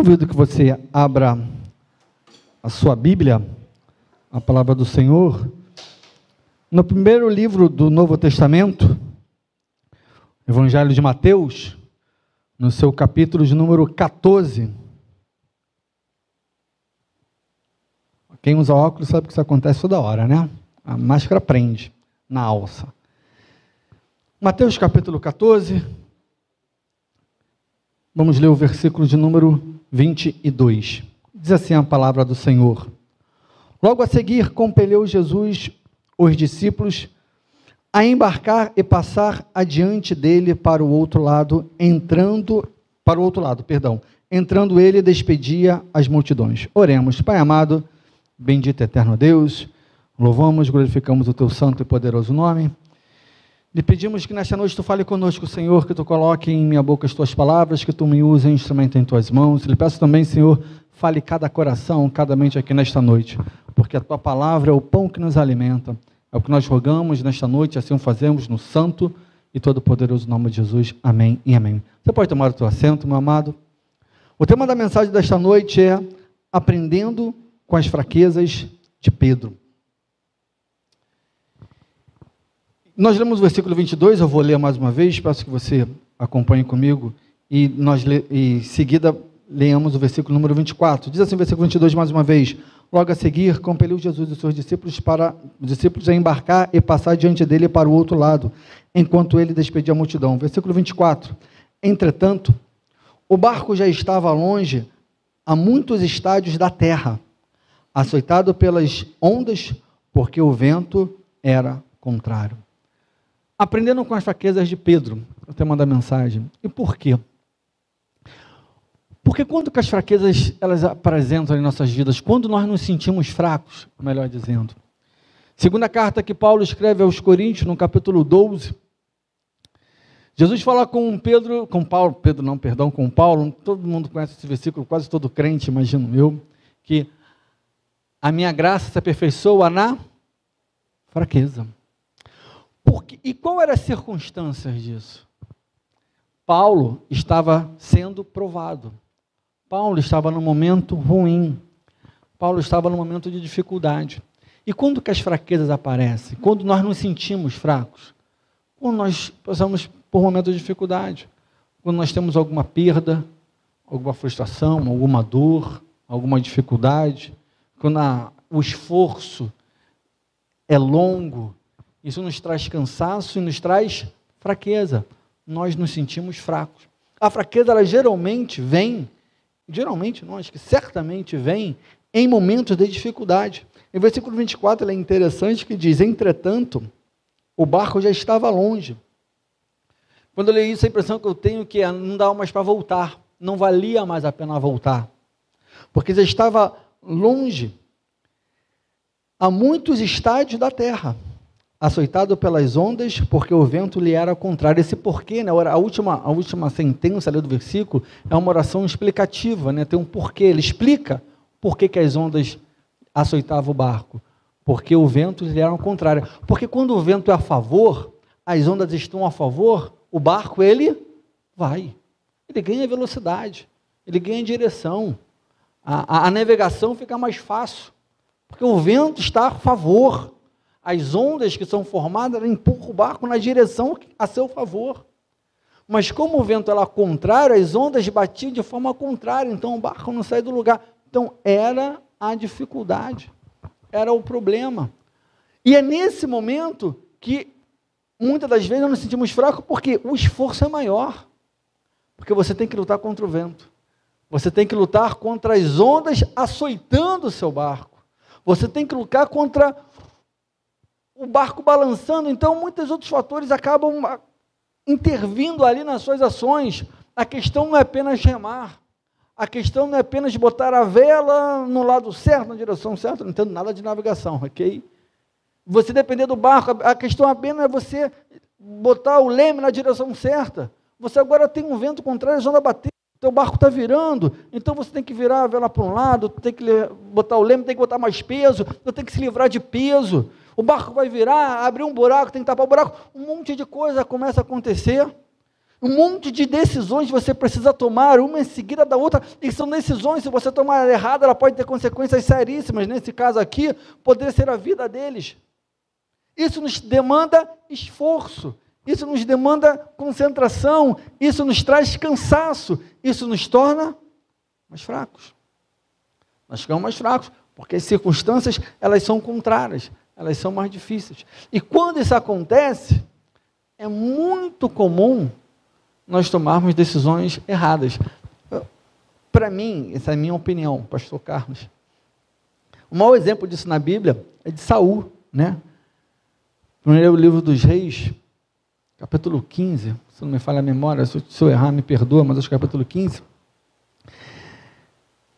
Convido que você abra a sua Bíblia, a palavra do Senhor, no primeiro livro do Novo Testamento, Evangelho de Mateus, no seu capítulo de número 14. Quem usa óculos sabe que isso acontece toda hora, né? A máscara prende na alça. Mateus capítulo 14. Vamos ler o versículo de número 22. Diz assim a palavra do Senhor. Logo a seguir, compeleu Jesus os discípulos a embarcar e passar adiante dele para o outro lado, entrando para o outro lado, perdão. Entrando ele, despedia as multidões. Oremos, Pai amado, bendito eterno Deus, louvamos, glorificamos o teu santo e poderoso nome. Lhe pedimos que nesta noite tu fale conosco, Senhor, que tu coloque em minha boca as tuas palavras, que tu me use em instrumento em tuas mãos. Lhe peço também, Senhor, fale cada coração, cada mente aqui nesta noite, porque a tua palavra é o pão que nos alimenta. É o que nós rogamos nesta noite, assim o fazemos no santo e todo poderoso nome de Jesus. Amém e amém. Você pode tomar o teu assento, meu amado? O tema da mensagem desta noite é aprendendo com as fraquezas de Pedro. Nós lemos o versículo 22, eu vou ler mais uma vez, peço que você acompanhe comigo, e nós e em seguida leamos o versículo número 24. Diz assim o versículo 22 mais uma vez: Logo a seguir, compeliu Jesus e seus discípulos para os discípulos a embarcar e passar diante dele para o outro lado, enquanto ele despedia a multidão. Versículo 24. Entretanto, o barco já estava longe a muitos estádios da terra, açoitado pelas ondas, porque o vento era contrário. Aprendendo com as fraquezas de Pedro, o tema da mensagem. E por quê? Porque quando as fraquezas elas apresentam em nossas vidas, quando nós nos sentimos fracos, melhor dizendo. Segunda carta que Paulo escreve aos Coríntios, no capítulo 12, Jesus fala com Pedro, com Paulo, Pedro não, perdão, com Paulo, todo mundo conhece esse versículo, quase todo crente, imagino eu, que a minha graça se aperfeiçoa na fraqueza. Porque, e qual eram as circunstâncias disso? Paulo estava sendo provado. Paulo estava num momento ruim. Paulo estava num momento de dificuldade. E quando que as fraquezas aparecem? Quando nós nos sentimos fracos? Quando nós passamos por momentos de dificuldade. Quando nós temos alguma perda, alguma frustração, alguma dor, alguma dificuldade. Quando a, o esforço é longo isso nos traz cansaço e nos traz fraqueza. Nós nos sentimos fracos. A fraqueza, ela geralmente vem, geralmente não, acho que certamente vem em momentos de dificuldade. Em versículo 24 é interessante que diz: Entretanto, o barco já estava longe. Quando eu leio isso, a impressão que eu tenho é que não dava mais para voltar, não valia mais a pena voltar, porque já estava longe a muitos estádios da terra açoitado pelas ondas, porque o vento lhe era contrário. Esse porquê, né, a, última, a última sentença ali do versículo é uma oração explicativa, né, tem um porquê. Ele explica por que, que as ondas açoitavam o barco. Porque o vento lhe era contrário. Porque quando o vento é a favor, as ondas estão a favor, o barco ele vai. Ele ganha velocidade, ele ganha direção. A, a, a navegação fica mais fácil, porque o vento está a favor as ondas que são formadas empurram o barco na direção a seu favor. Mas como o vento era contrário, as ondas batiam de forma contrária, então o barco não sai do lugar. Então era a dificuldade, era o problema. E é nesse momento que muitas das vezes nós nos sentimos fracos porque o esforço é maior. Porque você tem que lutar contra o vento. Você tem que lutar contra as ondas açoitando o seu barco. Você tem que lutar contra o barco balançando, então muitos outros fatores acabam ah, intervindo ali nas suas ações. A questão não é apenas remar, a questão não é apenas botar a vela no lado certo, na direção certa, não entendo nada de navegação, ok? Você depender do barco, a questão apenas é você botar o leme na direção certa. Você agora tem um vento contrário, a bater, teu barco está virando, então você tem que virar a vela para um lado, tem que botar o leme, tem que botar mais peso, tem que se livrar de peso o barco vai virar, abrir um buraco, tem que tapar o buraco, um monte de coisa começa a acontecer. Um monte de decisões você precisa tomar, uma em seguida da outra, e são decisões, se você tomar errado, ela pode ter consequências seríssimas. Nesse caso aqui, poderia ser a vida deles. Isso nos demanda esforço, isso nos demanda concentração, isso nos traz cansaço, isso nos torna mais fracos. Nós ficamos mais fracos, porque as circunstâncias, elas são contrárias, elas são mais difíceis. E quando isso acontece, é muito comum nós tomarmos decisões erradas. Para mim, essa é a minha opinião, pastor Carlos. O maior exemplo disso na Bíblia é de Saul, né? Primeiro livro dos Reis, capítulo 15, se não me falha a memória, se eu errar, me perdoa, mas acho que é capítulo 15.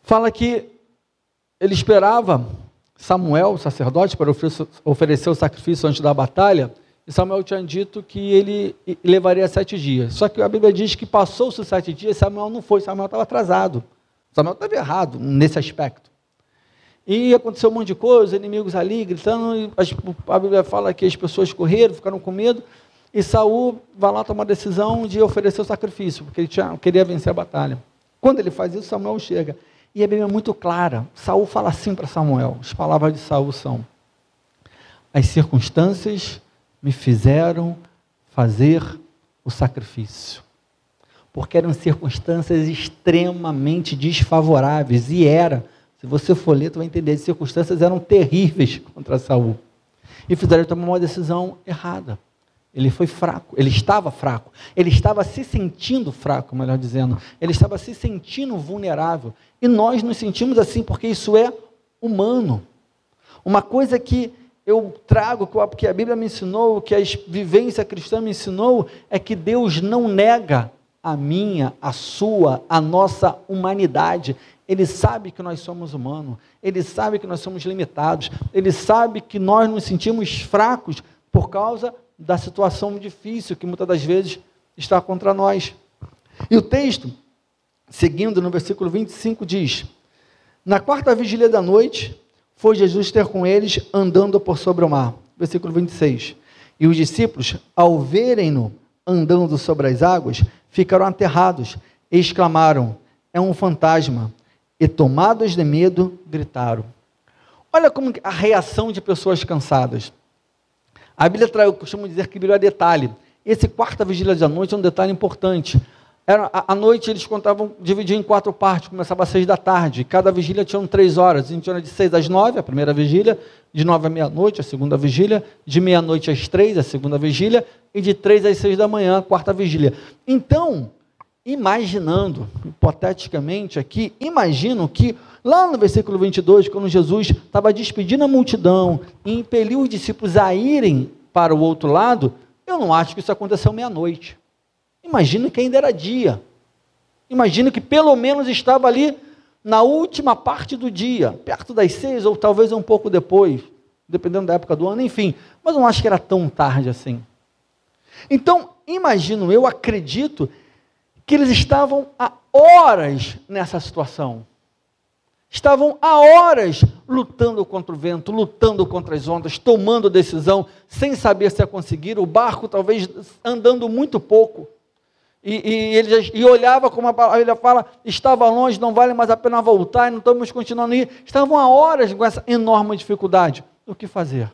Fala que ele esperava Samuel, o sacerdote, para oferecer o sacrifício antes da batalha, e Samuel tinha dito que ele levaria sete dias. Só que a Bíblia diz que passou-se sete dias, Samuel não foi, Samuel estava atrasado. Samuel estava errado nesse aspecto. E aconteceu um monte de coisa, inimigos ali gritando, a Bíblia fala que as pessoas correram, ficaram com medo, e Saul vai lá tomar a decisão de oferecer o sacrifício, porque ele tinha, queria vencer a batalha. Quando ele faz isso, Samuel chega. E a Bíblia é muito clara. Saul fala assim para Samuel. As palavras de Saul são: As circunstâncias me fizeram fazer o sacrifício. Porque eram circunstâncias extremamente desfavoráveis, e era. Se você for ler, você vai entender, as circunstâncias eram terríveis contra Saul. E fizeram tomar uma decisão errada. Ele foi fraco, ele estava fraco, ele estava se sentindo fraco, melhor dizendo, ele estava se sentindo vulnerável. E nós nos sentimos assim porque isso é humano. Uma coisa que eu trago, que a Bíblia me ensinou, que a vivência cristã me ensinou, é que Deus não nega a minha, a sua, a nossa humanidade. Ele sabe que nós somos humanos, ele sabe que nós somos limitados, ele sabe que nós nos sentimos fracos por causa da situação difícil que muitas das vezes está contra nós. E o texto, seguindo no versículo 25, diz: Na quarta vigília da noite, foi Jesus ter com eles andando por sobre o mar. Versículo 26. E os discípulos, ao verem-no andando sobre as águas, ficaram aterrados e exclamaram: É um fantasma. E tomados de medo, gritaram. Olha como a reação de pessoas cansadas. A Bíblia traz, eu costumo dizer que Bíblia é detalhe. Esse quarta vigília da noite é um detalhe importante. Era, a, a, noite eles contavam, dividiam em quatro partes, começava às seis da tarde. Cada vigília tinha três horas. A gente tinha de seis às nove, a primeira vigília, de nove à meia-noite, a segunda vigília, de meia-noite às três, a segunda vigília, e de três às seis da manhã, a quarta vigília. Então, imaginando, hipoteticamente aqui, imagino que lá no versículo 22, quando Jesus estava despedindo a multidão e impeliu os discípulos a irem para o outro lado, eu não acho que isso aconteceu meia-noite. Imagina que ainda era dia. Imagina que pelo menos estava ali na última parte do dia, perto das seis ou talvez um pouco depois, dependendo da época do ano, enfim. Mas não acho que era tão tarde assim. Então, imagino, eu acredito que eles estavam há horas nessa situação. Estavam há horas lutando contra o vento, lutando contra as ondas, tomando decisão, sem saber se ia conseguir, o barco talvez andando muito pouco. E, e, ele, e olhava, como a Bíblia fala, estava longe, não vale mais a pena voltar, não estamos continuando a ir. Estavam há horas com essa enorme dificuldade. O que fazer?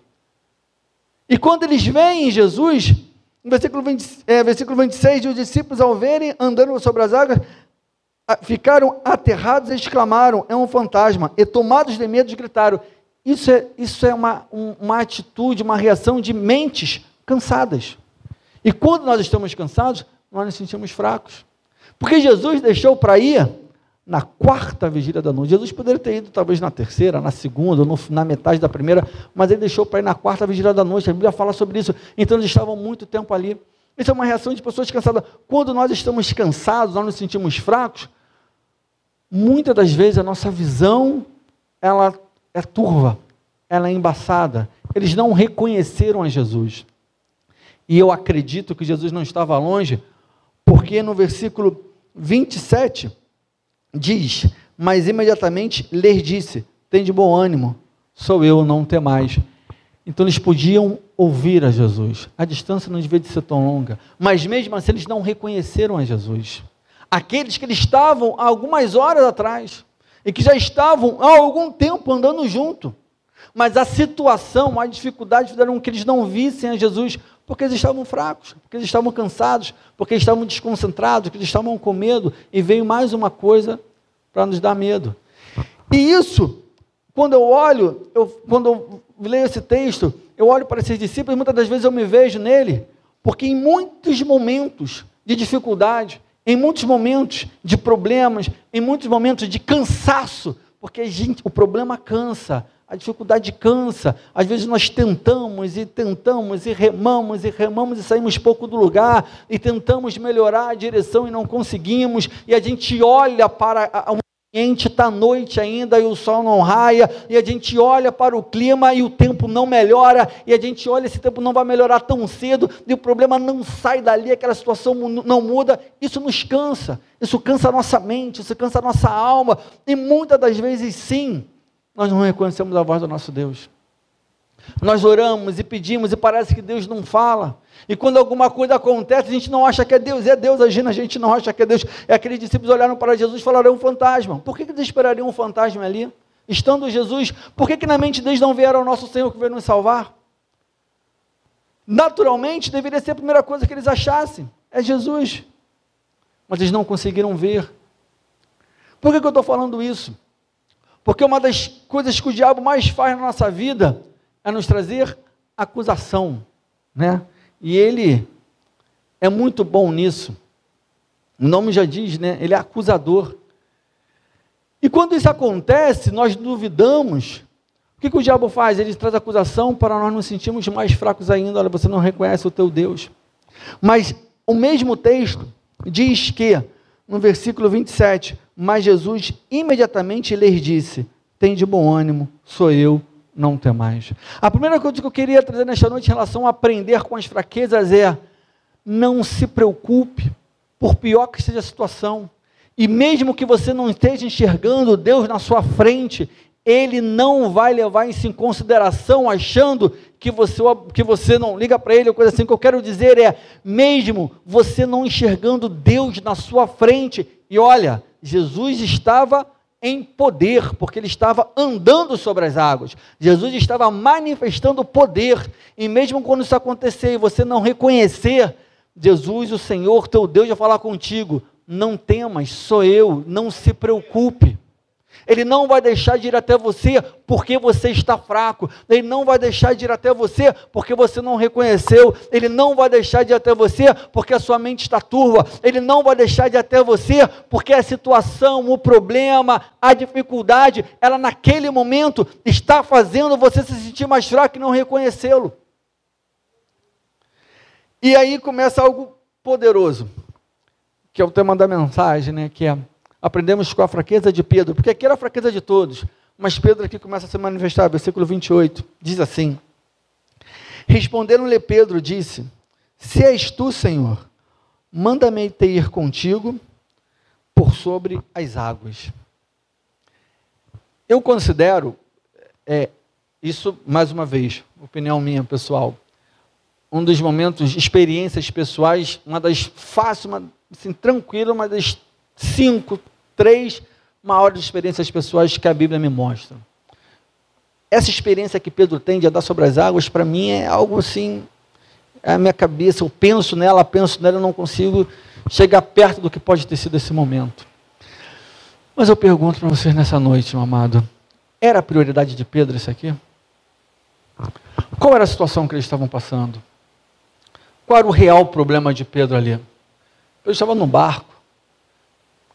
E quando eles veem Jesus, no versículo, 20, é, versículo 26, os discípulos, ao verem andando sobre as águas, ficaram aterrados e exclamaram: é um fantasma. E tomados de medo, gritaram. Isso é, isso é uma, uma atitude, uma reação de mentes cansadas. E quando nós estamos cansados, nós nos sentimos fracos. Porque Jesus deixou para ir na quarta vigília da noite. Jesus poderia ter ido talvez na terceira, na segunda, no, na metade da primeira, mas ele deixou para ir na quarta vigília da noite. A Bíblia fala sobre isso. Então eles estavam muito tempo ali. Isso é uma reação de pessoas cansadas. Quando nós estamos cansados, nós nos sentimos fracos, muitas das vezes a nossa visão ela é turva, ela é embaçada. Eles não reconheceram a Jesus. E eu acredito que Jesus não estava longe, porque no versículo 27 diz: Mas imediatamente lhes disse: Tem de bom ânimo, sou eu, não temais. Então eles podiam ouvir a Jesus. A distância não devia de ser tão longa, mas mesmo assim eles não reconheceram a Jesus. Aqueles que eles estavam há algumas horas atrás e que já estavam há algum tempo andando junto, mas a situação, a dificuldade fizeram que eles não vissem a Jesus porque eles estavam fracos, porque eles estavam cansados, porque eles estavam desconcentrados, porque eles estavam com medo e veio mais uma coisa para nos dar medo. E isso, quando eu olho, eu, quando eu leio esse texto, eu olho para esses discípulos e muitas das vezes eu me vejo nele, porque em muitos momentos de dificuldade, em muitos momentos de problemas, em muitos momentos de cansaço, porque gente, o problema cansa, a dificuldade cansa. Às vezes nós tentamos e tentamos e remamos e remamos e saímos pouco do lugar e tentamos melhorar a direção e não conseguimos. E a gente olha para o ambiente, está noite ainda e o sol não raia, e a gente olha para o clima e o tempo não melhora, e a gente olha, esse tempo não vai melhorar tão cedo, e o problema não sai dali, aquela situação não muda, isso nos cansa, isso cansa a nossa mente, isso cansa a nossa alma, e muitas das vezes sim, nós não reconhecemos a voz do nosso Deus. Nós oramos e pedimos e parece que Deus não fala. E quando alguma coisa acontece, a gente não acha que é Deus, é Deus agindo, a gente não acha que é Deus. É aqueles discípulos olharam para Jesus e falaram: é um fantasma. Por que, que eles esperariam um fantasma ali? Estando Jesus, por que, que na mente deles não vieram o nosso Senhor que veio nos salvar? Naturalmente, deveria ser a primeira coisa que eles achassem: é Jesus. Mas eles não conseguiram ver. Por que, que eu estou falando isso? Porque uma das coisas que o diabo mais faz na nossa vida é nos trazer acusação, né? E ele é muito bom nisso. O nome já diz, né? Ele é acusador. E quando isso acontece, nós duvidamos. O que, que o diabo faz? Ele traz acusação para nós nos sentirmos mais fracos ainda. Olha, você não reconhece o teu Deus. Mas o mesmo texto diz que, no versículo 27, mas Jesus imediatamente lhes disse: Tem de bom ânimo, sou eu, não tem mais. A primeira coisa que eu queria trazer nesta noite em relação a aprender com as fraquezas é: não se preocupe, por pior que seja a situação. E mesmo que você não esteja enxergando Deus na sua frente, Ele não vai levar isso em consideração, achando que você, que você não liga para Ele, ou coisa assim. O que eu quero dizer é: mesmo você não enxergando Deus na sua frente, e olha, Jesus estava em poder, porque ele estava andando sobre as águas. Jesus estava manifestando poder. E mesmo quando isso acontecer e você não reconhecer, Jesus, o Senhor, teu Deus, vai falar contigo: não temas, sou eu, não se preocupe. Ele não vai deixar de ir até você porque você está fraco. Ele não vai deixar de ir até você porque você não reconheceu. Ele não vai deixar de ir até você porque a sua mente está turva. Ele não vai deixar de ir até você porque a situação, o problema, a dificuldade, ela naquele momento está fazendo você se sentir mais fraco e não reconhecê-lo. E aí começa algo poderoso, que é o tema da mensagem, né? Que é aprendemos com a fraqueza de Pedro, porque aqui era a fraqueza de todos, mas Pedro aqui começa a se manifestar, versículo 28, diz assim: Respondendo-lhe Pedro, disse: Se és tu, Senhor, manda-me ir contigo por sobre as águas. Eu considero, é, isso mais uma vez, opinião minha pessoal, um dos momentos, experiências pessoais, uma das fáceis, uma, assim, tranquila, uma das cinco, três maiores experiências pessoais que a Bíblia me mostra. Essa experiência que Pedro tem de andar sobre as águas, para mim é algo assim, é a minha cabeça, eu penso nela, penso nela, eu não consigo chegar perto do que pode ter sido esse momento. Mas eu pergunto para vocês nessa noite, meu amado, era a prioridade de Pedro isso aqui? Qual era a situação que eles estavam passando? Qual era o real problema de Pedro ali? Ele estava no barco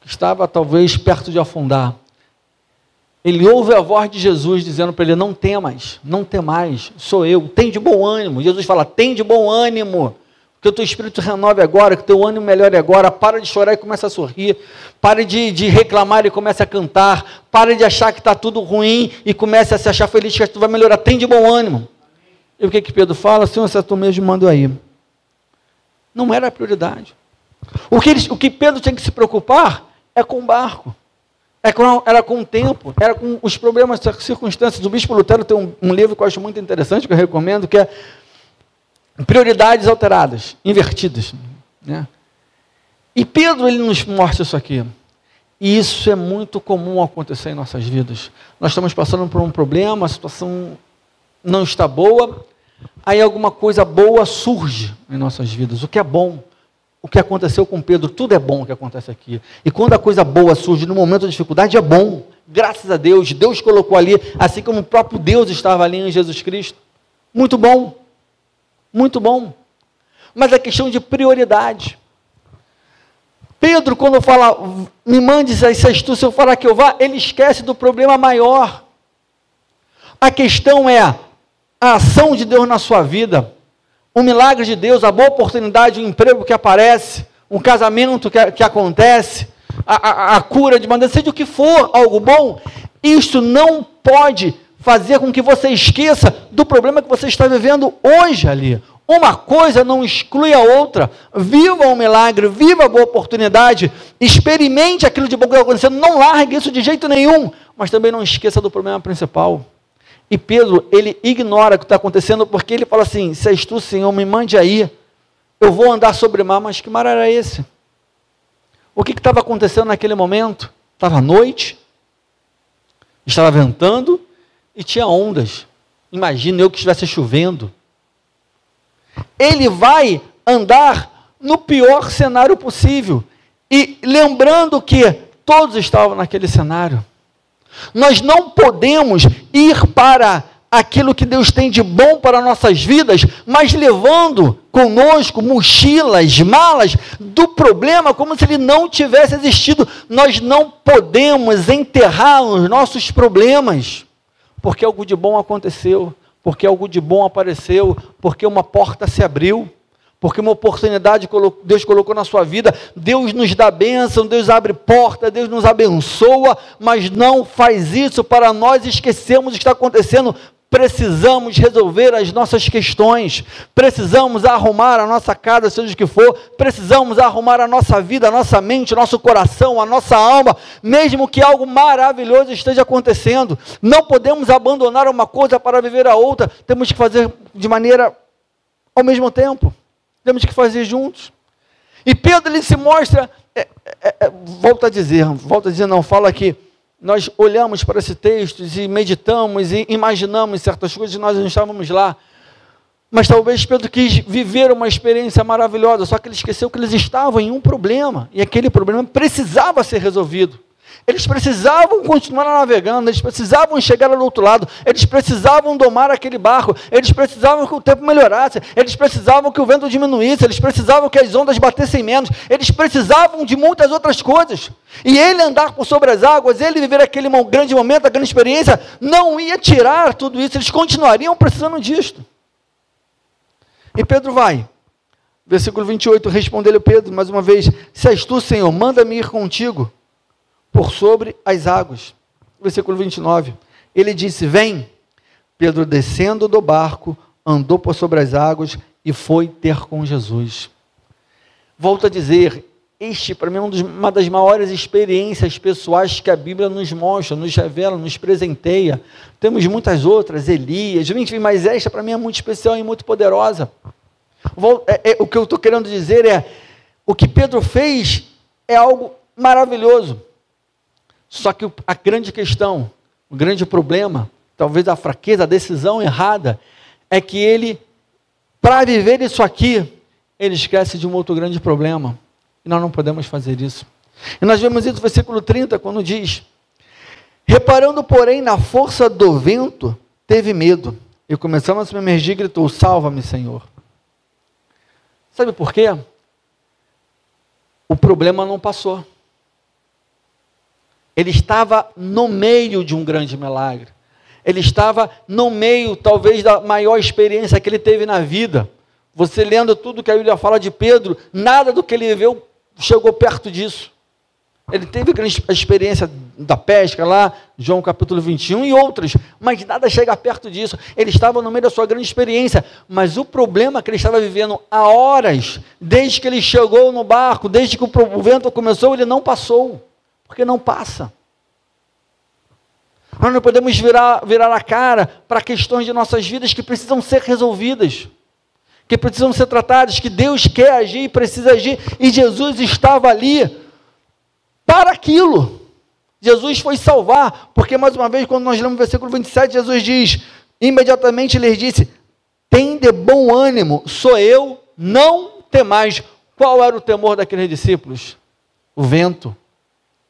estava talvez perto de afundar. Ele ouve a voz de Jesus dizendo para ele: Não temas, não temais, sou eu, tem de bom ânimo. Jesus fala: Tem de bom ânimo, que o teu espírito renove agora, que o teu ânimo melhore agora. Para de chorar e comece a sorrir. Pare de, de reclamar e comece a cantar. Pare de achar que está tudo ruim e comece a se achar feliz que tudo vai melhorar. Tem de bom ânimo. E o que, que Pedro fala? Senhor, se é tu mesmo, manda aí. Não era a prioridade. O que, o que Pedro tinha que se preocupar é com o barco. É era com o tempo, era com os problemas, as circunstâncias. O Bispo Lutero tem um, um, livro que eu acho muito interessante, que eu recomendo, que é prioridades alteradas, invertidas. Né? E Pedro ele nos mostra isso aqui. E isso é muito comum acontecer em nossas vidas. Nós estamos passando por um problema, a situação não está boa, aí alguma coisa boa surge em nossas vidas, o que é bom. O que aconteceu com Pedro, tudo é bom o que acontece aqui. E quando a coisa boa surge no momento de dificuldade, é bom. Graças a Deus, Deus colocou ali, assim como o próprio Deus estava ali em Jesus Cristo. Muito bom. Muito bom. Mas é questão de prioridade. Pedro, quando fala, me mande és tu, se eu falar que eu vá, ele esquece do problema maior. A questão é a ação de Deus na sua vida, o milagre de Deus, a boa oportunidade, o emprego que aparece, um casamento que, que acontece, a, a, a cura de maneira, seja o que for, algo bom, isto não pode fazer com que você esqueça do problema que você está vivendo hoje ali. Uma coisa não exclui a outra. Viva o milagre, viva a boa oportunidade, experimente aquilo de bom que está acontecendo, não largue isso de jeito nenhum, mas também não esqueça do problema principal. E Pedro, ele ignora o que está acontecendo, porque ele fala assim: se és tu, Senhor, me mande aí, eu vou andar sobre o mar, mas que mar era esse? O que estava acontecendo naquele momento? Estava noite, estava ventando e tinha ondas. Imagina eu que estivesse chovendo. Ele vai andar no pior cenário possível. E lembrando que todos estavam naquele cenário. Nós não podemos ir para aquilo que Deus tem de bom para nossas vidas, mas levando conosco mochilas, malas do problema como se ele não tivesse existido. Nós não podemos enterrar os nossos problemas, porque algo de bom aconteceu, porque algo de bom apareceu, porque uma porta se abriu porque uma oportunidade Deus colocou na sua vida, Deus nos dá bênção, Deus abre porta, Deus nos abençoa, mas não faz isso para nós esquecermos o que está acontecendo. Precisamos resolver as nossas questões, precisamos arrumar a nossa casa, seja o que for, precisamos arrumar a nossa vida, a nossa mente, o nosso coração, a nossa alma, mesmo que algo maravilhoso esteja acontecendo. Não podemos abandonar uma coisa para viver a outra, temos que fazer de maneira ao mesmo tempo. Temos que fazer juntos. E Pedro ele se mostra, é, é, é, volta a dizer, volta a dizer, não, fala que nós olhamos para esse texto e meditamos e imaginamos certas coisas e nós não estávamos lá. Mas talvez Pedro quis viver uma experiência maravilhosa, só que ele esqueceu que eles estavam em um problema e aquele problema precisava ser resolvido. Eles precisavam continuar navegando, eles precisavam chegar ao outro lado, eles precisavam domar aquele barco, eles precisavam que o tempo melhorasse, eles precisavam que o vento diminuísse, eles precisavam que as ondas batessem menos, eles precisavam de muitas outras coisas. E ele andar por sobre as águas, ele viver aquele grande momento, a grande experiência, não ia tirar tudo isso, eles continuariam precisando disto. E Pedro vai. Versículo 28, respondeu-lhe Pedro mais uma vez: Se és tu, Senhor, manda-me ir contigo por sobre as águas. Versículo 29. Ele disse: Vem. Pedro, descendo do barco, andou por sobre as águas e foi ter com Jesus. Volto a dizer, este para mim é uma das maiores experiências pessoais que a Bíblia nos mostra, nos revela, nos presenteia. Temos muitas outras, Elias, mas esta para mim é muito especial e muito poderosa. É, é, o que eu estou querendo dizer é: o que Pedro fez é algo maravilhoso. Só que a grande questão, o grande problema, talvez a fraqueza, a decisão errada, é que ele, para viver isso aqui, ele esquece de um outro grande problema. E nós não podemos fazer isso. E nós vemos isso no versículo 30, quando diz: Reparando, porém, na força do vento, teve medo. E começando a se emergir, gritou: Salva-me, Senhor. Sabe por quê? O problema não passou. Ele estava no meio de um grande milagre. Ele estava no meio, talvez, da maior experiência que ele teve na vida. Você lendo tudo que a Bíblia fala de Pedro, nada do que ele viveu chegou perto disso. Ele teve a experiência da pesca lá, João capítulo 21 e outras, mas nada chega perto disso. Ele estava no meio da sua grande experiência, mas o problema que ele estava vivendo há horas, desde que ele chegou no barco, desde que o vento começou, ele não passou porque não passa. Nós não podemos virar, virar a cara para questões de nossas vidas que precisam ser resolvidas, que precisam ser tratadas, que Deus quer agir precisa agir, e Jesus estava ali para aquilo. Jesus foi salvar, porque mais uma vez, quando nós lemos o versículo 27, Jesus diz: imediatamente lhes disse: Tem de bom ânimo, sou eu, não temais. Qual era o temor daqueles discípulos? O vento,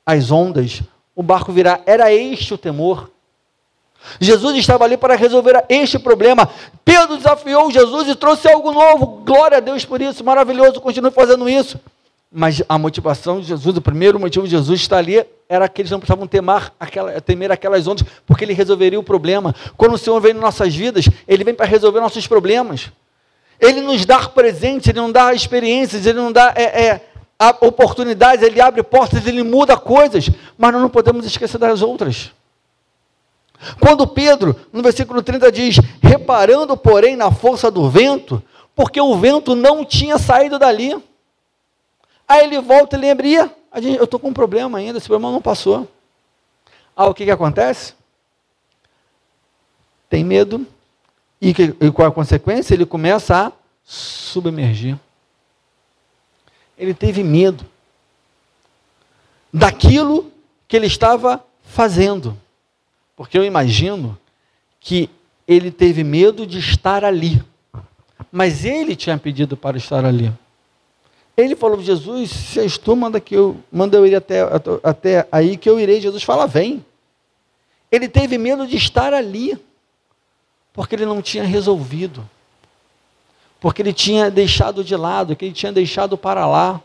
as ondas, o barco virá. Era este o temor. Jesus estava ali para resolver este problema. Pedro desafiou Jesus e trouxe algo novo. Glória a Deus por isso, maravilhoso, continue fazendo isso. Mas a motivação de Jesus, o primeiro motivo de Jesus estar ali era que eles não precisavam temer, aquela, temer aquelas ondas, porque ele resolveria o problema. Quando o Senhor vem em nossas vidas, ele vem para resolver nossos problemas. Ele nos dá presentes, ele não dá experiências, ele não dá é, é, oportunidades, ele abre portas, ele muda coisas, mas nós não podemos esquecer das outras. Quando Pedro, no versículo 30, diz: reparando, porém, na força do vento, porque o vento não tinha saído dali. Aí ele volta e lembra: eu estou com um problema ainda, esse problema não passou. Ah, o que, que acontece? Tem medo, e, que, e qual a consequência? Ele começa a submergir. Ele teve medo daquilo que ele estava fazendo. Porque eu imagino que ele teve medo de estar ali. Mas ele tinha pedido para estar ali. Ele falou: Jesus, se és tu, manda, que eu, manda eu ir até, até aí que eu irei. Jesus fala: vem. Ele teve medo de estar ali, porque ele não tinha resolvido, porque ele tinha deixado de lado, que ele tinha deixado para lá.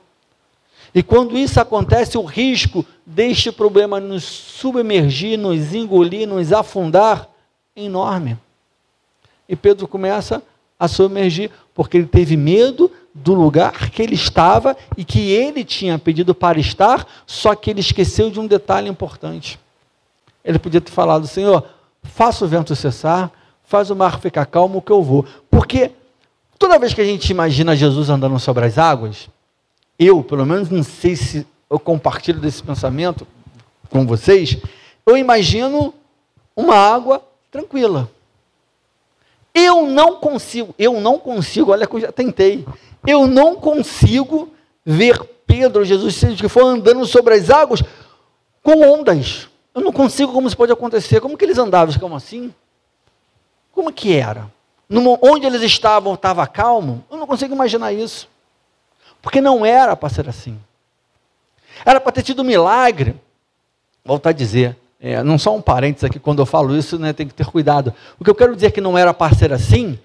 E quando isso acontece, o risco deste problema nos submergir, nos engolir, nos afundar é enorme. E Pedro começa a submergir, porque ele teve medo do lugar que ele estava e que ele tinha pedido para estar, só que ele esqueceu de um detalhe importante. Ele podia ter falado: Senhor, faça o vento cessar, faz o mar ficar calmo que eu vou. Porque toda vez que a gente imagina Jesus andando sobre as águas, eu, pelo menos, não sei se eu compartilho desse pensamento com vocês, eu imagino uma água tranquila. Eu não consigo, eu não consigo, olha que eu já tentei, eu não consigo ver Pedro, Jesus, seja que for andando sobre as águas com ondas. Eu não consigo como isso pode acontecer. Como que eles andavam? Como assim? Como que era? Onde eles estavam estava calmo? Eu não consigo imaginar isso. Porque não era para ser assim. Era para ter tido um milagre. Voltar a dizer, é, não só um parênteses aqui, quando eu falo isso, né, tem que ter cuidado. O que eu quero dizer que não era para ser assim,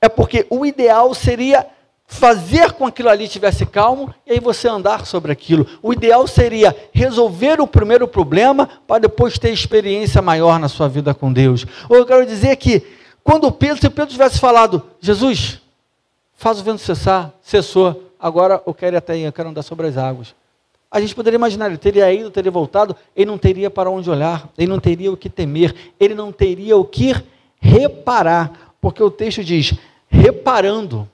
é porque o ideal seria fazer com que aquilo ali estivesse calmo e aí você andar sobre aquilo. O ideal seria resolver o primeiro problema para depois ter experiência maior na sua vida com Deus. Ou eu quero dizer que quando Pedro, se Pedro tivesse falado, Jesus, faz o vento cessar, cessou, agora eu quero ir até aí, eu quero andar sobre as águas. A gente poderia imaginar, ele teria ido, teria voltado, ele não teria para onde olhar, ele não teria o que temer, ele não teria o que reparar, porque o texto diz: reparando.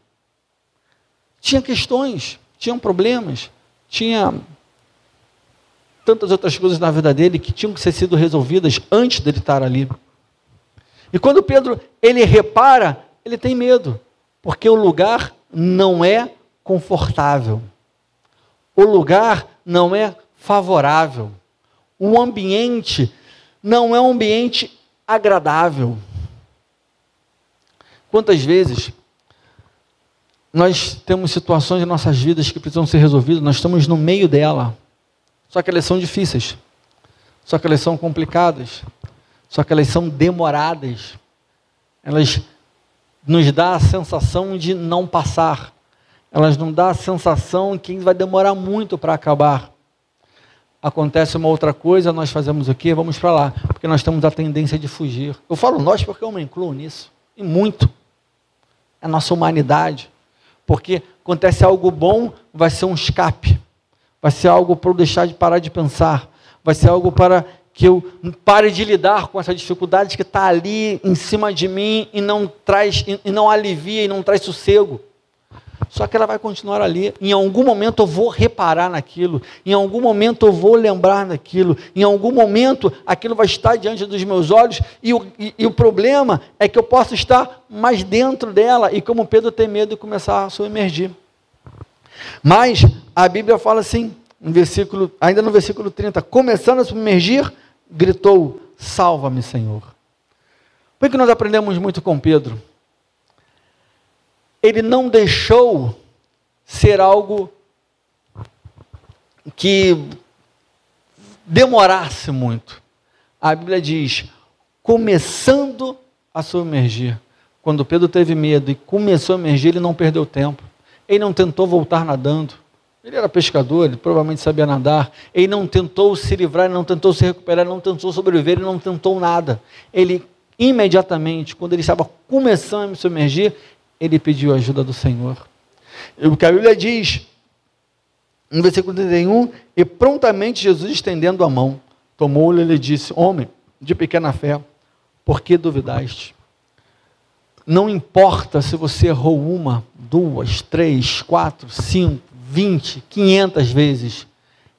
Tinha questões, tinham problemas, tinha tantas outras coisas na vida dele que tinham que ser sido resolvidas antes dele estar ali. E quando Pedro ele repara, ele tem medo, porque o lugar não é confortável. O lugar não é favorável. O ambiente não é um ambiente agradável. Quantas vezes nós temos situações em nossas vidas que precisam ser resolvidas, nós estamos no meio dela. Só que elas são difíceis. Só que elas são complicadas. Só que elas são demoradas. Elas nos dão a sensação de não passar elas não dão a sensação que vai demorar muito para acabar. Acontece uma outra coisa, nós fazemos o quê? Vamos para lá, porque nós temos a tendência de fugir. Eu falo nós porque eu me incluo nisso, e muito. É a nossa humanidade. Porque acontece algo bom, vai ser um escape. Vai ser algo para eu deixar de parar de pensar. Vai ser algo para que eu pare de lidar com essa dificuldade que está ali em cima de mim e não traz, e não alivia e não traz sossego. Só que ela vai continuar ali. Em algum momento eu vou reparar naquilo. Em algum momento eu vou lembrar daquilo. Em algum momento aquilo vai estar diante dos meus olhos. E o, e, e o problema é que eu posso estar mais dentro dela. E como Pedro tem medo de começar a submergir. Mas a Bíblia fala assim, no versículo, ainda no versículo 30, começando a submergir, gritou: Salva-me, Senhor. Por que nós aprendemos muito com Pedro? Ele não deixou ser algo que demorasse muito. A Bíblia diz: começando a submergir. Quando Pedro teve medo e começou a emergir, ele não perdeu tempo. Ele não tentou voltar nadando. Ele era pescador, ele provavelmente sabia nadar. Ele não tentou se livrar, ele não tentou se recuperar, ele não tentou sobreviver, ele não tentou nada. Ele imediatamente, quando ele estava começando a me submergir, ele pediu a ajuda do Senhor. O que a Bíblia diz, no versículo 31, e prontamente Jesus estendendo a mão, tomou-lhe e disse: Homem de pequena fé, por que duvidaste? Não importa se você errou uma, duas, três, quatro, cinco, vinte, quinhentas vezes,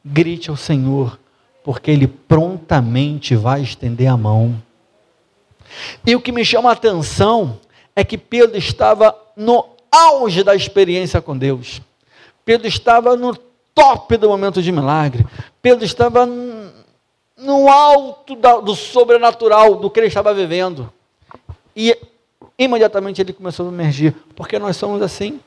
grite ao Senhor, porque Ele prontamente vai estender a mão. E o que me chama a atenção é que Pedro estava no auge da experiência com Deus. Pedro estava no top do momento de milagre. Pedro estava no alto do sobrenatural do que ele estava vivendo. E imediatamente ele começou a emergir, porque nós somos assim.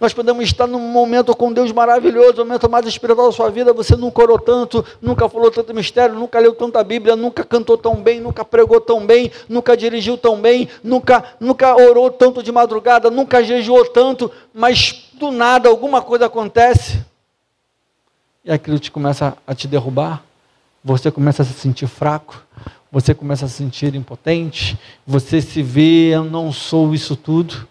Nós podemos estar num momento com Deus maravilhoso, o momento mais espiritual da sua vida, você nunca orou tanto, nunca falou tanto mistério, nunca leu tanta Bíblia, nunca cantou tão bem, nunca pregou tão bem, nunca dirigiu tão bem, nunca, nunca orou tanto de madrugada, nunca jejuou tanto, mas do nada alguma coisa acontece e aquilo te começa a te derrubar, você começa a se sentir fraco, você começa a se sentir impotente, você se vê, eu não sou isso tudo.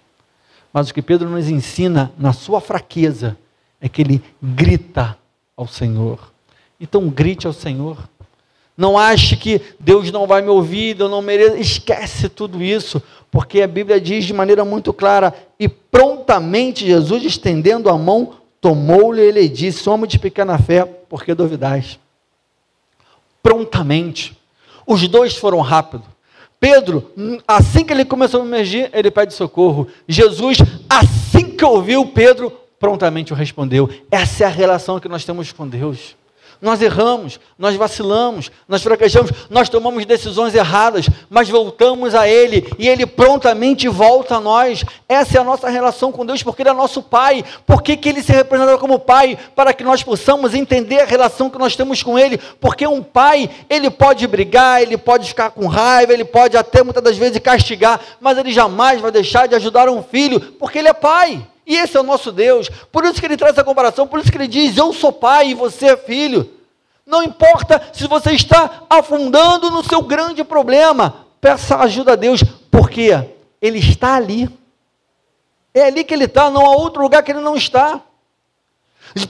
Mas o que Pedro nos ensina na sua fraqueza é que ele grita ao Senhor. Então grite ao Senhor. Não ache que Deus não vai me ouvir, eu não mereço. Esquece tudo isso, porque a Bíblia diz de maneira muito clara: e prontamente Jesus, estendendo a mão, tomou-lhe e ele disse: Homem de pequena fé, por que duvidais? Prontamente. Os dois foram rápidos. Pedro, assim que ele começou a emergir, ele pede socorro. Jesus, assim que ouviu Pedro, prontamente o respondeu. Essa é a relação que nós temos com Deus. Nós erramos, nós vacilamos, nós fraquejamos, nós tomamos decisões erradas, mas voltamos a Ele e Ele prontamente volta a nós. Essa é a nossa relação com Deus, porque Ele é nosso Pai. Por que, que Ele se representa como Pai? Para que nós possamos entender a relação que nós temos com Ele. Porque um pai, ele pode brigar, ele pode ficar com raiva, ele pode até muitas das vezes castigar, mas ele jamais vai deixar de ajudar um filho, porque ele é pai. E esse é o nosso Deus. Por isso que ele traz essa comparação, por isso que ele diz: Eu sou pai e você é filho. Não importa se você está afundando no seu grande problema, peça ajuda a Deus, porque Ele está ali. É ali que Ele está, não há outro lugar que Ele não está.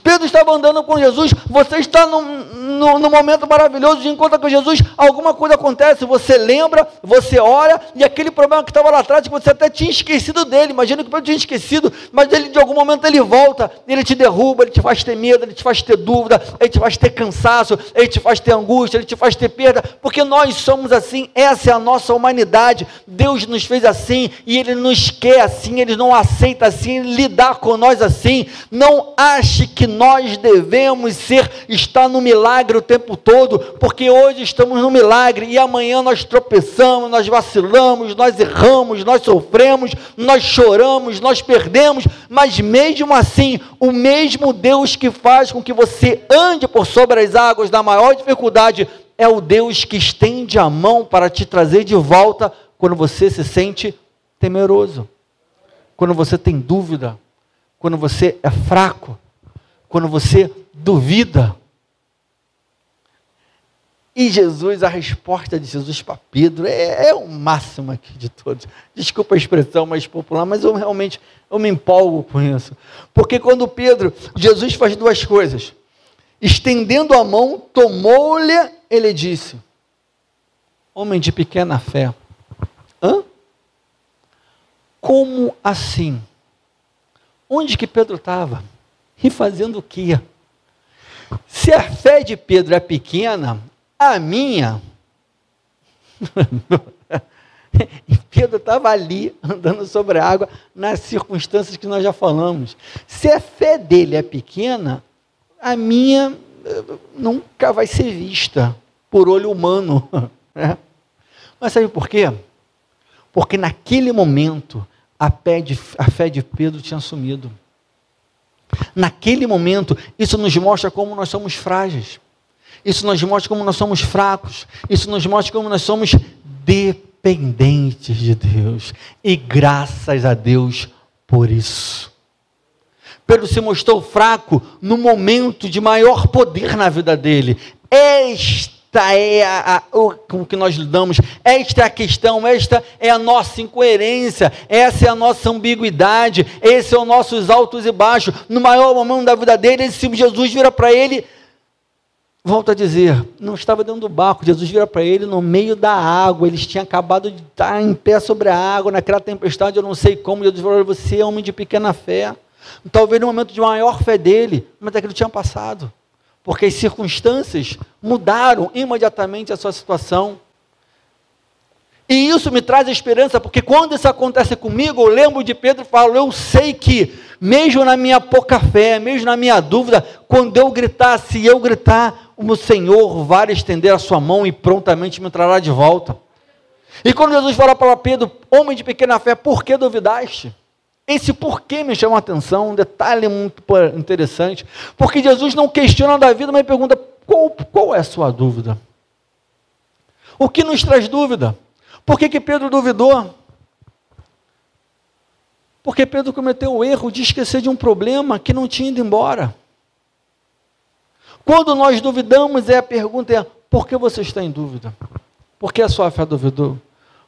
Pedro estava andando com Jesus, você está num, num, num, momento maravilhoso de encontro com Jesus, alguma coisa acontece, você lembra, você ora, e aquele problema que estava lá atrás, que você até tinha esquecido dele, imagina que Pedro tinha esquecido, mas ele de algum momento ele volta, ele te derruba, ele te faz ter medo, ele te faz ter dúvida, ele te faz ter cansaço, ele te faz ter angústia, ele te faz ter perda, porque nós somos assim, essa é a nossa humanidade, Deus nos fez assim, e Ele nos quer assim, Ele não aceita assim, lidar com nós assim, não ache que nós devemos ser, estar no milagre o tempo todo, porque hoje estamos no milagre e amanhã nós tropeçamos, nós vacilamos, nós erramos, nós sofremos, nós choramos, nós perdemos, mas mesmo assim, o mesmo Deus que faz com que você ande por sobre as águas da maior dificuldade é o Deus que estende a mão para te trazer de volta quando você se sente temeroso, quando você tem dúvida, quando você é fraco quando você duvida. E Jesus, a resposta de Jesus para Pedro é, é, o máximo aqui de todos. Desculpa a expressão mais popular, mas eu realmente eu me empolgo com isso. Porque quando Pedro, Jesus faz duas coisas. Estendendo a mão, tomou-lhe, ele disse: Homem de pequena fé. Hã? Como assim? Onde que Pedro estava? E fazendo o quê? Se a fé de Pedro é pequena, a minha. e Pedro estava ali, andando sobre a água, nas circunstâncias que nós já falamos. Se a fé dele é pequena, a minha eh, nunca vai ser vista por olho humano. Né? Mas sabe por quê? Porque naquele momento a fé de, a fé de Pedro tinha sumido. Naquele momento, isso nos mostra como nós somos frágeis. Isso nos mostra como nós somos fracos. Isso nos mostra como nós somos dependentes de Deus. E graças a Deus por isso. Pedro se mostrou fraco no momento de maior poder na vida dele. Esta é a, a, o com que nós lidamos, esta é a questão, esta é a nossa incoerência, essa é a nossa ambiguidade, esse é o nossos altos e baixos. No maior momento da vida dele, esse Jesus vira para ele, volta a dizer, não estava dentro do barco, Jesus vira para ele no meio da água, eles tinham acabado de estar em pé sobre a água, naquela tempestade, eu não sei como, Jesus falou, você é homem de pequena fé. Talvez no momento de maior fé dele, mas aquilo tinha passado. Porque as circunstâncias mudaram imediatamente a sua situação. E isso me traz esperança, porque quando isso acontece comigo, eu lembro de Pedro e falo, eu sei que, mesmo na minha pouca fé, mesmo na minha dúvida, quando eu gritar, se eu gritar, o Senhor vai estender a sua mão e prontamente me trará de volta. E quando Jesus fala para Pedro, homem de pequena fé, por que duvidaste? Esse porquê me chama a atenção, um detalhe muito interessante, porque Jesus não questiona da vida, mas pergunta: qual, qual é a sua dúvida? O que nos traz dúvida? Por que, que Pedro duvidou? Porque Pedro cometeu o erro de esquecer de um problema que não tinha ido embora. Quando nós duvidamos, é a pergunta é: por que você está em dúvida? Por que a sua fé duvidou?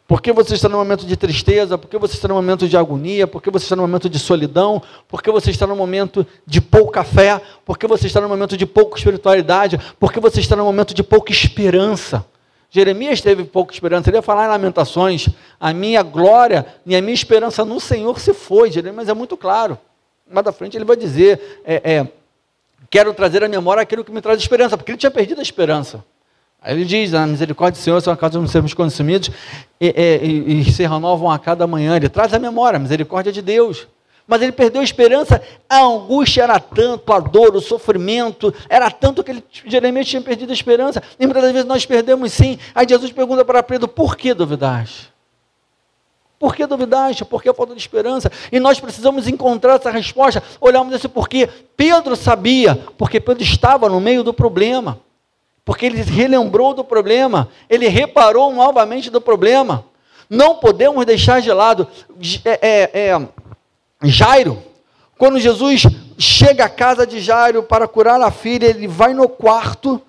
Porque você está num momento de tristeza, porque você está num momento de agonia, porque você está num momento de solidão, porque você está num momento de pouca fé, porque você está num momento de pouca espiritualidade, porque você está num momento de pouca esperança. Jeremias teve pouca esperança, ele ia falar em Lamentações: a minha glória e a minha esperança no Senhor se foi. Jeremias é muito claro. Mais da frente ele vai dizer: é, é, quero trazer à memória aquilo que me traz esperança, porque ele tinha perdido a esperança. Aí ele diz: a misericórdia do Senhor são a causa de não sermos consumidos e, e, e, se renovam a cada manhã. Ele traz a memória, a misericórdia de Deus. Mas ele perdeu a esperança, a angústia era tanto, a dor, o sofrimento, era tanto que ele, Jeremias tinha perdido a esperança. E muitas vezes nós perdemos sim. Aí Jesus pergunta para Pedro: por que duvidaste? Por que duvidaste? Por que a falta de esperança? E nós precisamos encontrar essa resposta. Olharmos esse porquê. Pedro sabia, porque Pedro estava no meio do problema porque ele relembrou do problema, ele reparou novamente do problema. Não podemos deixar de lado. É, é, é, Jairo, quando Jesus chega à casa de Jairo para curar a filha, ele vai no quarto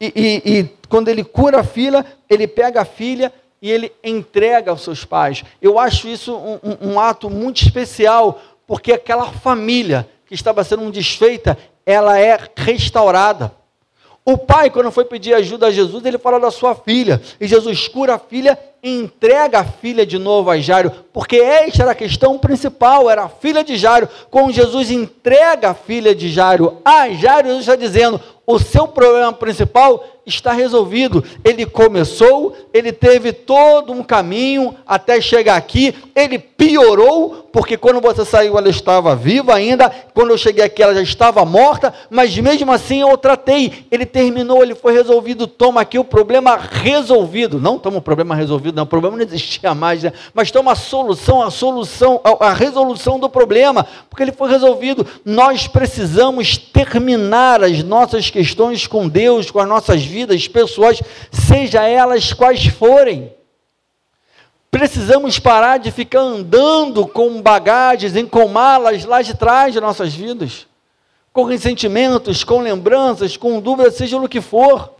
e, e, e quando ele cura a filha, ele pega a filha e ele entrega aos seus pais. Eu acho isso um, um, um ato muito especial, porque aquela família que estava sendo desfeita, ela é restaurada. O pai, quando foi pedir ajuda a Jesus, ele fala da sua filha. E Jesus cura a filha entrega a filha de novo a Jairo, porque esta era a questão principal, era a filha de Jairo. Quando Jesus entrega a filha de Jairo a Jairo, Jesus está dizendo: o seu problema principal está resolvido. Ele começou, ele teve todo um caminho até chegar aqui, ele piorou, porque quando você saiu ela estava viva ainda, quando eu cheguei aqui ela já estava morta, mas mesmo assim eu tratei. Ele terminou, ele foi resolvido. Toma aqui o problema resolvido. Não toma o problema resolvido, não, o problema não existia mais, né? mas toma a solução, a solução, a, a resolução do problema, porque ele foi resolvido. Nós precisamos terminar as nossas questões com Deus, com as nossas vidas vidas pessoais, seja elas quais forem. Precisamos parar de ficar andando com bagagens, com malas lá de trás de nossas vidas, com ressentimentos, com lembranças, com dúvidas, seja o que for.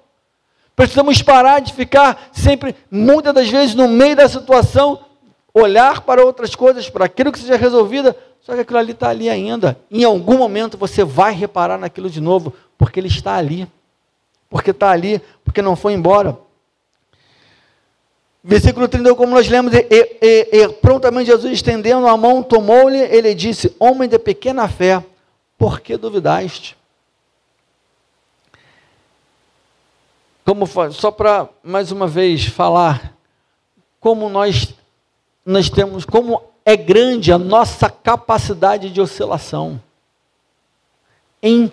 Precisamos parar de ficar sempre, muitas das vezes, no meio da situação, olhar para outras coisas, para aquilo que seja resolvido, só que aquilo ali está ali ainda. Em algum momento você vai reparar naquilo de novo, porque ele está ali porque está ali, porque não foi embora. Versículo 31, como nós lemos, e, e, e prontamente Jesus estendendo a mão, tomou-lhe, ele disse: Homem de pequena fé, por que duvidaste? Como só para mais uma vez falar como nós nós temos como é grande a nossa capacidade de oscilação. Em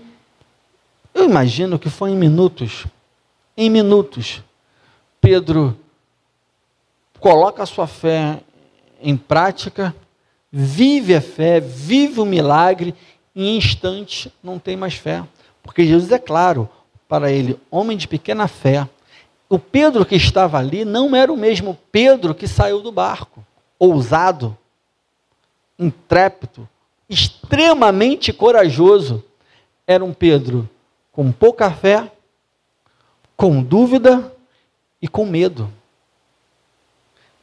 eu imagino que foi em minutos. Em minutos, Pedro coloca a sua fé em prática, vive a fé, vive o milagre, em instantes não tem mais fé. Porque Jesus é claro para ele, homem de pequena fé. O Pedro que estava ali não era o mesmo Pedro que saiu do barco, ousado, intrépido, extremamente corajoso. Era um Pedro com pouca fé, com dúvida e com medo.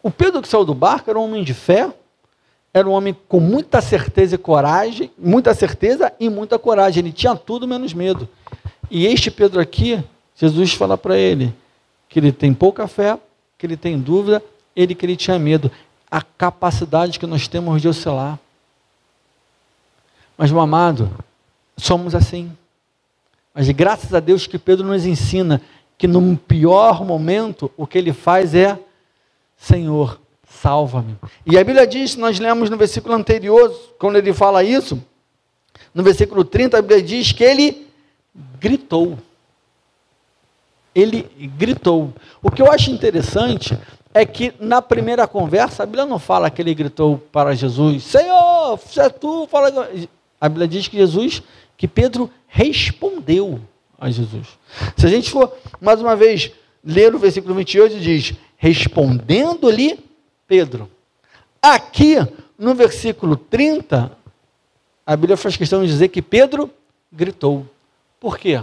O Pedro que saiu do barco era um homem de fé, era um homem com muita certeza e coragem, muita certeza e muita coragem. Ele tinha tudo menos medo. E este Pedro aqui, Jesus fala para ele que ele tem pouca fé, que ele tem dúvida, ele que ele tinha medo. A capacidade que nós temos de oscilar. Mas, meu amado, somos assim. Mas graças a Deus que Pedro nos ensina que no pior momento o que ele faz é Senhor, salva-me. E a Bíblia diz, nós lemos no versículo anterior, quando ele fala isso, no versículo 30, a Bíblia diz que ele gritou. Ele gritou. O que eu acho interessante é que na primeira conversa, a Bíblia não fala que ele gritou para Jesus, Senhor, se é tu, fala. A Bíblia diz que Jesus, que Pedro respondeu a Jesus. Se a gente for, mais uma vez, ler o versículo 28, diz: Respondendo-lhe Pedro. Aqui, no versículo 30, a Bíblia faz questão de dizer que Pedro gritou. Por quê?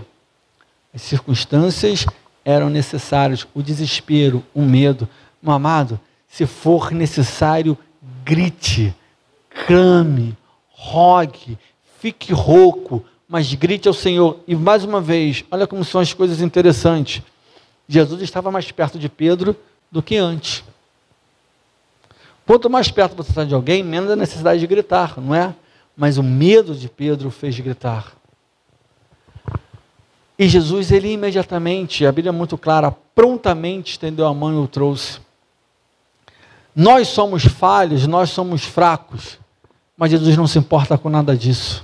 As circunstâncias eram necessárias, o desespero, o medo. Meu amado, se for necessário, grite, clame, rogue, fique rouco, mas grite ao Senhor. E mais uma vez, olha como são as coisas interessantes. Jesus estava mais perto de Pedro do que antes. Quanto mais perto você está de alguém, menos a necessidade de gritar, não é? Mas o medo de Pedro fez gritar. E Jesus, ele imediatamente, a Bíblia é muito clara, prontamente estendeu a mão e o trouxe. Nós somos falhos, nós somos fracos, mas Jesus não se importa com nada disso.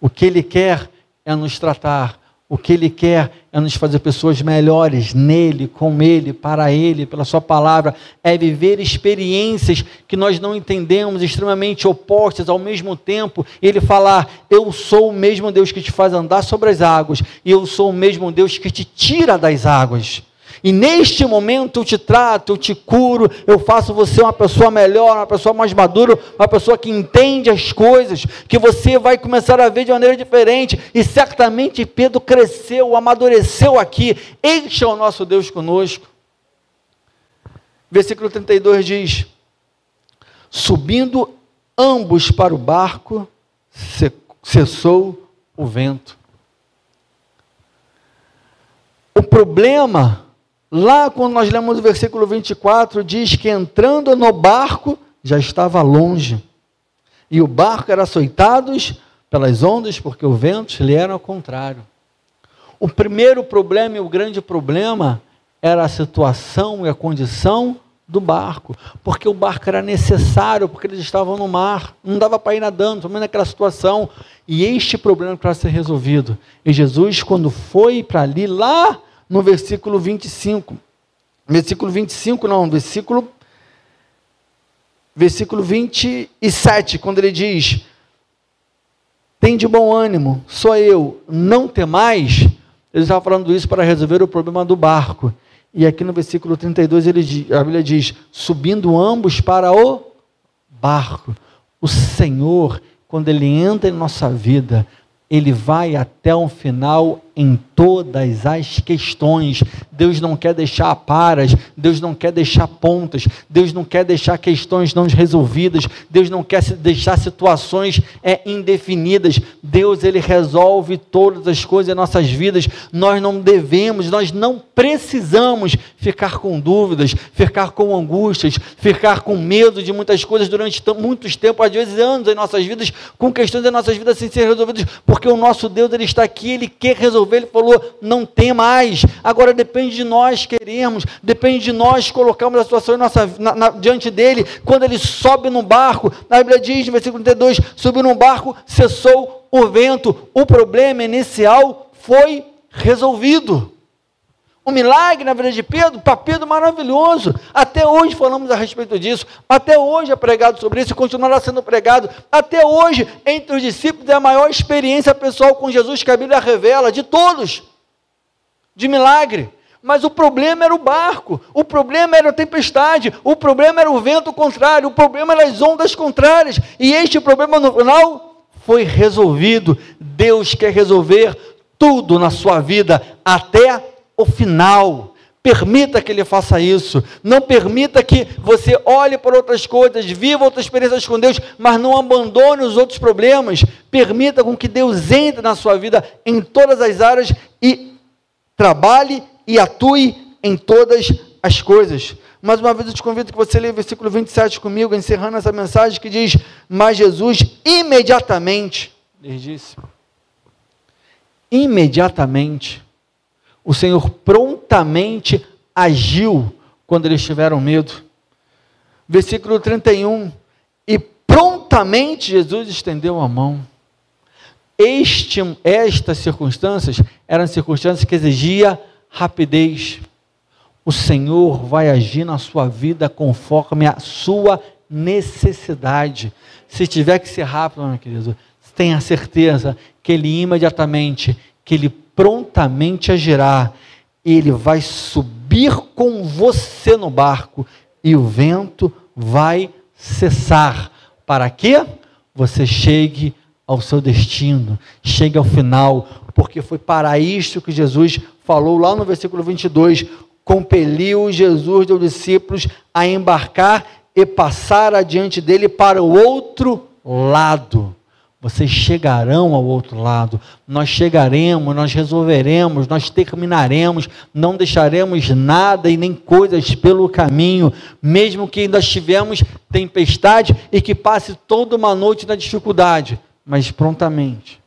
O que Ele quer é nos tratar, o que Ele quer é nos fazer pessoas melhores nele, com Ele, para Ele, pela Sua palavra. É viver experiências que nós não entendemos, extremamente opostas ao mesmo tempo. Ele falar: Eu sou o mesmo Deus que te faz andar sobre as águas, e eu sou o mesmo Deus que te tira das águas. E neste momento eu te trato, eu te curo, eu faço você uma pessoa melhor, uma pessoa mais madura, uma pessoa que entende as coisas, que você vai começar a ver de maneira diferente. E certamente Pedro cresceu, amadureceu aqui. Este é o nosso Deus conosco. Versículo 32 diz: Subindo ambos para o barco, cessou o vento. O problema Lá, quando nós lemos o versículo 24, diz que entrando no barco já estava longe. E o barco era açoitado pelas ondas, porque o vento lhe era ao contrário. O primeiro problema e o grande problema era a situação e a condição do barco, porque o barco era necessário, porque eles estavam no mar, não dava para ir nadando, também naquela situação, e este problema para ser resolvido. E Jesus, quando foi para ali, lá no versículo 25. Versículo 25, não, versículo versículo 27, quando ele diz: Tem de bom ânimo, sou eu, não temais. Ele estava falando isso para resolver o problema do barco. E aqui no versículo 32, ele, a Bíblia diz: Subindo ambos para o barco. O Senhor, quando Ele entra em nossa vida, Ele vai até um final em todas as questões. Deus não quer deixar paras, Deus não quer deixar pontas, Deus não quer deixar questões não resolvidas, Deus não quer deixar situações é, indefinidas. Deus ele resolve todas as coisas em nossas vidas. Nós não devemos, nós não precisamos ficar com dúvidas, ficar com angústias, ficar com medo de muitas coisas durante muitos tempos, às vezes anos em nossas vidas, com questões em nossas vidas sem ser resolvidas, porque o nosso Deus ele está aqui, ele quer resolver ele falou: não tem mais. Agora depende de nós queremos, depende de nós colocarmos a situação nossa, na, na, diante dele. Quando ele sobe no barco, na Bíblia diz, no versículo 32, subiu no barco, cessou o vento. O problema inicial foi resolvido. Um milagre na vida de Pedro, para Pedro maravilhoso. Até hoje falamos a respeito disso. Até hoje é pregado sobre isso e continuará sendo pregado. Até hoje, entre os discípulos, é a maior experiência pessoal com Jesus que a Bíblia revela, de todos. De milagre. Mas o problema era o barco, o problema era a tempestade, o problema era o vento contrário, o problema eram as ondas contrárias. E este problema no final foi resolvido. Deus quer resolver tudo na sua vida até o final. Permita que ele faça isso. Não permita que você olhe para outras coisas, viva outras experiências com Deus, mas não abandone os outros problemas. Permita com que Deus entre na sua vida em todas as áreas e trabalhe e atue em todas as coisas. Mais uma vez eu te convido que você leia o versículo 27 comigo, encerrando essa mensagem que diz: Mas Jesus imediatamente, ele disse, imediatamente, o Senhor prontamente agiu quando eles tiveram medo. Versículo 31. E prontamente Jesus estendeu a mão. Este, estas circunstâncias eram circunstâncias que exigia rapidez. O Senhor vai agir na sua vida conforme a sua necessidade. Se tiver que ser rápido, meu querido, tenha certeza que Ele imediatamente, que Ele prontamente agirá. Ele vai subir com você no barco e o vento vai cessar. Para que você chegue ao seu destino, chegue ao final, porque foi para isto que Jesus falou lá no versículo 22. Compeliu Jesus os discípulos a embarcar e passar adiante dele para o outro lado vocês chegarão ao outro lado. Nós chegaremos, nós resolveremos, nós terminaremos, não deixaremos nada e nem coisas pelo caminho, mesmo que ainda tivemos tempestade e que passe toda uma noite na dificuldade, mas prontamente,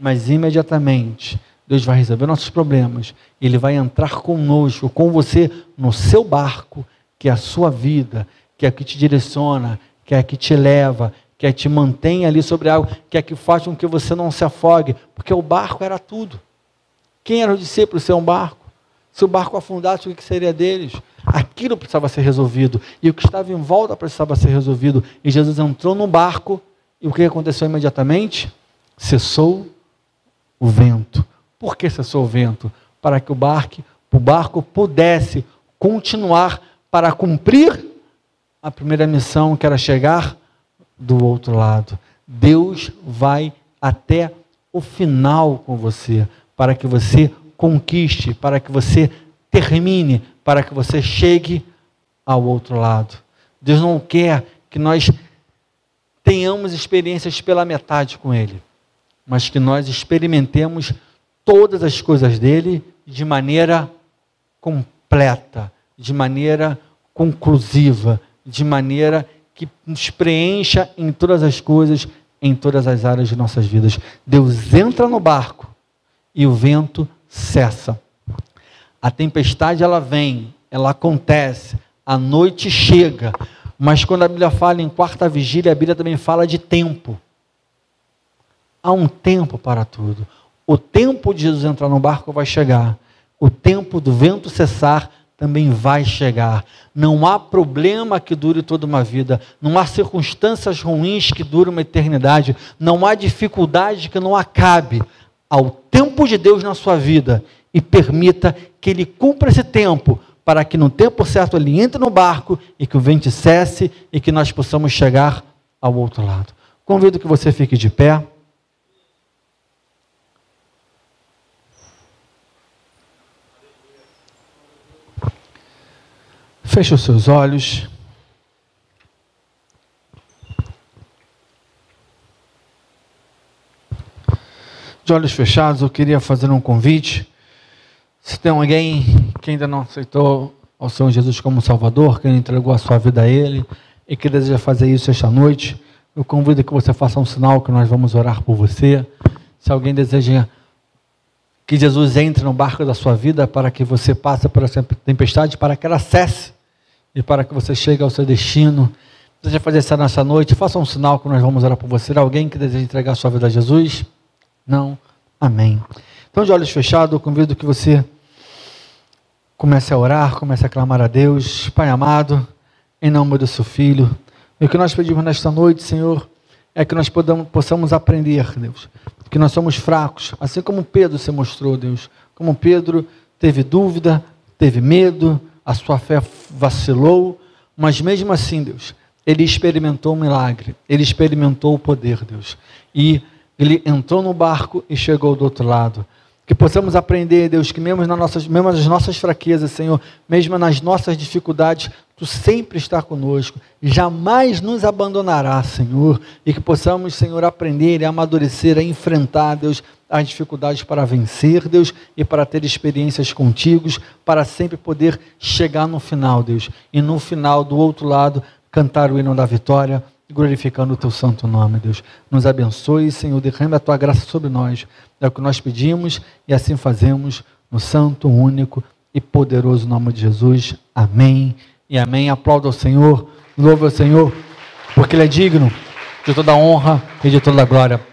mas imediatamente, Deus vai resolver nossos problemas. Ele vai entrar conosco, com você, no seu barco, que é a sua vida, que é que te direciona, que é que te leva, quer te mantenha ali sobre a água, quer que faça com que você não se afogue, porque o barco era tudo. Quem era o discípulo ser um barco? Se o barco afundasse, o que seria deles? Aquilo precisava ser resolvido. E o que estava em volta precisava ser resolvido. E Jesus entrou no barco, e o que aconteceu imediatamente? Cessou o vento. Por que cessou o vento? Para que o barco, o barco pudesse continuar para cumprir a primeira missão, que era chegar do outro lado. Deus vai até o final com você, para que você conquiste, para que você termine, para que você chegue ao outro lado. Deus não quer que nós tenhamos experiências pela metade com Ele, mas que nós experimentemos todas as coisas dele de maneira completa, de maneira conclusiva, de maneira que nos preencha em todas as coisas, em todas as áreas de nossas vidas. Deus entra no barco e o vento cessa. A tempestade ela vem, ela acontece, a noite chega, mas quando a Bíblia fala em quarta vigília, a Bíblia também fala de tempo. Há um tempo para tudo. O tempo de Jesus entrar no barco vai chegar. O tempo do vento cessar também vai chegar. Não há problema que dure toda uma vida, não há circunstâncias ruins que durem uma eternidade, não há dificuldade que não acabe. Ao tempo de Deus na sua vida e permita que Ele cumpra esse tempo, para que no tempo certo Ele entre no barco e que o vento cesse e que nós possamos chegar ao outro lado. Convido que você fique de pé. Feche os seus olhos. De olhos fechados, eu queria fazer um convite. Se tem alguém que ainda não aceitou ao Senhor Jesus como Salvador, que entregou a sua vida a Ele e que deseja fazer isso esta noite, eu convido que você faça um sinal que nós vamos orar por você. Se alguém deseja que Jesus entre no barco da sua vida para que você passe por essa tempestade, para que ela cesse e para que você chegue ao seu destino. Deseja fazer isso nessa noite? Faça um sinal que nós vamos orar por você. Alguém que deseja entregar sua vida a Jesus? Não? Amém. Então, de olhos fechados, eu convido que você comece a orar, comece a clamar a Deus. Pai amado, em nome do seu Filho. E o que nós pedimos nesta noite, Senhor, é que nós possamos aprender, Deus, que nós somos fracos, assim como Pedro se mostrou, Deus. Como Pedro teve dúvida, teve medo, a sua fé vacilou, mas mesmo assim, Deus, ele experimentou um milagre, ele experimentou o poder, Deus. E ele entrou no barco e chegou do outro lado. Que possamos aprender, Deus, que mesmo nas nossas, mesmo nas nossas fraquezas, Senhor, mesmo nas nossas dificuldades, Tu sempre está conosco, jamais nos abandonará, Senhor, e que possamos, Senhor, aprender e amadurecer, a enfrentar, Deus, as dificuldades para vencer, Deus, e para ter experiências contigo, para sempre poder chegar no final, Deus, e no final, do outro lado, cantar o hino da vitória, glorificando o teu santo nome, Deus. Nos abençoe, Senhor, derrame a tua graça sobre nós. É o que nós pedimos e assim fazemos no santo, único e poderoso nome de Jesus. Amém e amém. Aplauda o Senhor, louve o Senhor, porque Ele é digno de toda honra e de toda glória.